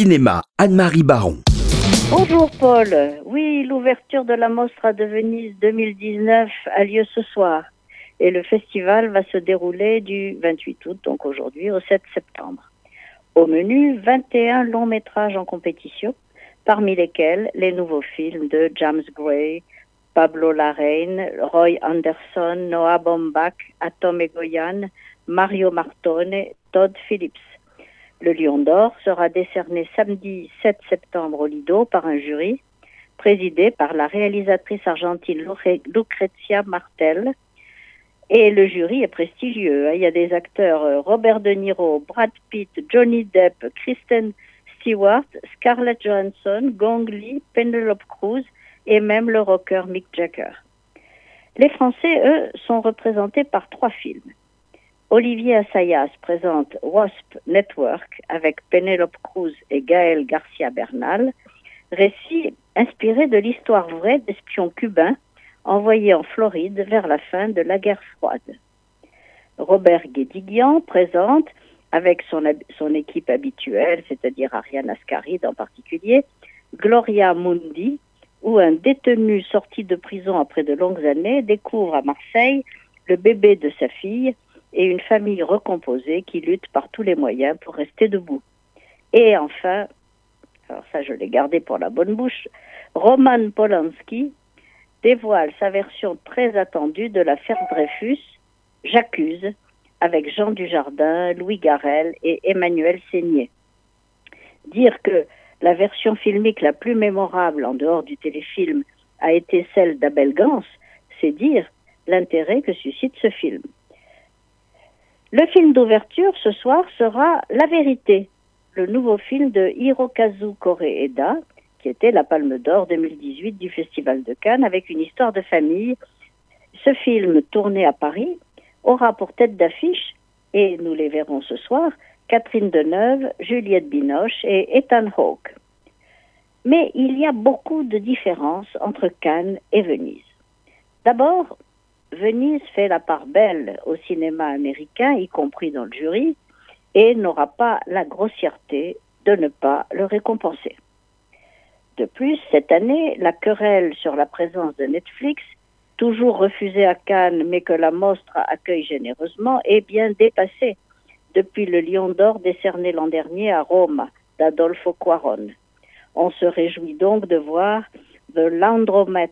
Cinéma, Anne-Marie Baron. Bonjour Paul. Oui, l'ouverture de la Mostra de Venise 2019 a lieu ce soir. Et le festival va se dérouler du 28 août, donc aujourd'hui, au 7 septembre. Au menu, 21 longs métrages en compétition, parmi lesquels les nouveaux films de James Gray, Pablo Larraine, Roy Anderson, Noah Baumbach, Atom Egoyan, Mario Martone, Todd Phillips. Le Lion d'Or sera décerné samedi 7 septembre au Lido par un jury présidé par la réalisatrice argentine Lucrezia Martel. Et le jury est prestigieux. Il y a des acteurs euh, Robert De Niro, Brad Pitt, Johnny Depp, Kristen Stewart, Scarlett Johansson, Gong Li, Penelope Cruz et même le rocker Mick Jagger. Les Français, eux, sont représentés par trois films. Olivier Assayas présente Wasp Network avec Penelope Cruz et Gaël Garcia Bernal, récit inspiré de l'histoire vraie d'espions cubains envoyés en Floride vers la fin de la guerre froide. Robert Guédiguian présente, avec son, son équipe habituelle, c'est-à-dire Ariane Ascaride en particulier, Gloria Mundi, où un détenu sorti de prison après de longues années découvre à Marseille le bébé de sa fille et une famille recomposée qui lutte par tous les moyens pour rester debout. Et enfin, alors ça je l'ai gardé pour la bonne bouche, Roman Polanski dévoile sa version très attendue de l'affaire Dreyfus, J'accuse, avec Jean Dujardin, Louis Garel et Emmanuel Seigné. Dire que la version filmique la plus mémorable en dehors du téléfilm a été celle d'Abel Gans, c'est dire l'intérêt que suscite ce film. Le film d'ouverture ce soir sera La vérité, le nouveau film de Hirokazu Koreeda, qui était la Palme d'Or 2018 du Festival de Cannes avec une histoire de famille. Ce film tourné à Paris aura pour tête d'affiche, et nous les verrons ce soir, Catherine Deneuve, Juliette Binoche et Ethan Hawke. Mais il y a beaucoup de différences entre Cannes et Venise. D'abord, Venise fait la part belle au cinéma américain, y compris dans le jury, et n'aura pas la grossièreté de ne pas le récompenser. De plus, cette année, la querelle sur la présence de Netflix, toujours refusée à Cannes mais que la Mostra accueille généreusement, est bien dépassée depuis le Lion d'Or décerné l'an dernier à Rome d'Adolfo Cuaron. On se réjouit donc de voir The Landromet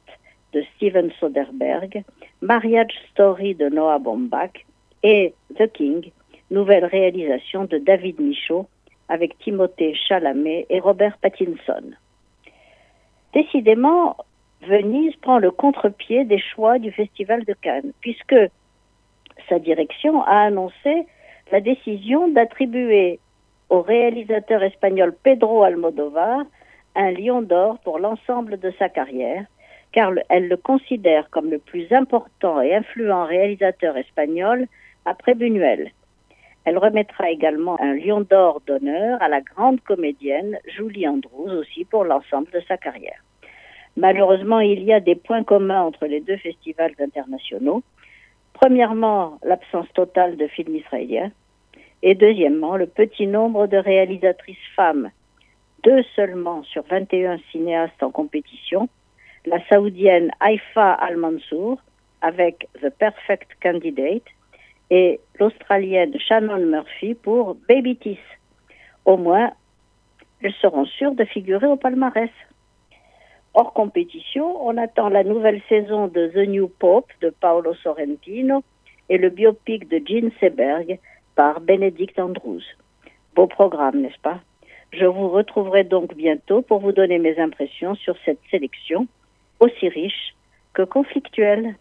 de Steven Soderbergh, Marriage Story de Noah Baumbach et The King, nouvelle réalisation de David Michaud avec Timothée Chalamet et Robert Pattinson. Décidément, Venise prend le contre-pied des choix du Festival de Cannes, puisque sa direction a annoncé la décision d'attribuer au réalisateur espagnol Pedro Almodovar un lion d'or pour l'ensemble de sa carrière, car elle le considère comme le plus important et influent réalisateur espagnol après Buñuel. Elle remettra également un lion d'or d'honneur à la grande comédienne Julie Andrews aussi pour l'ensemble de sa carrière. Malheureusement, il y a des points communs entre les deux festivals internationaux. Premièrement, l'absence totale de films israéliens. Et deuxièmement, le petit nombre de réalisatrices femmes. Deux seulement sur 21 cinéastes en compétition. La saoudienne Haifa Al-Mansour avec The Perfect Candidate et l'Australienne Shannon Murphy pour Baby Teeth. Au moins, elles seront sûres de figurer au palmarès. Hors compétition, on attend la nouvelle saison de The New Pope de Paolo Sorrentino et le biopic de Gene Seberg par Benedict Andrews. Beau programme, n'est-ce pas? Je vous retrouverai donc bientôt pour vous donner mes impressions sur cette sélection, aussi riche que conflictuelle.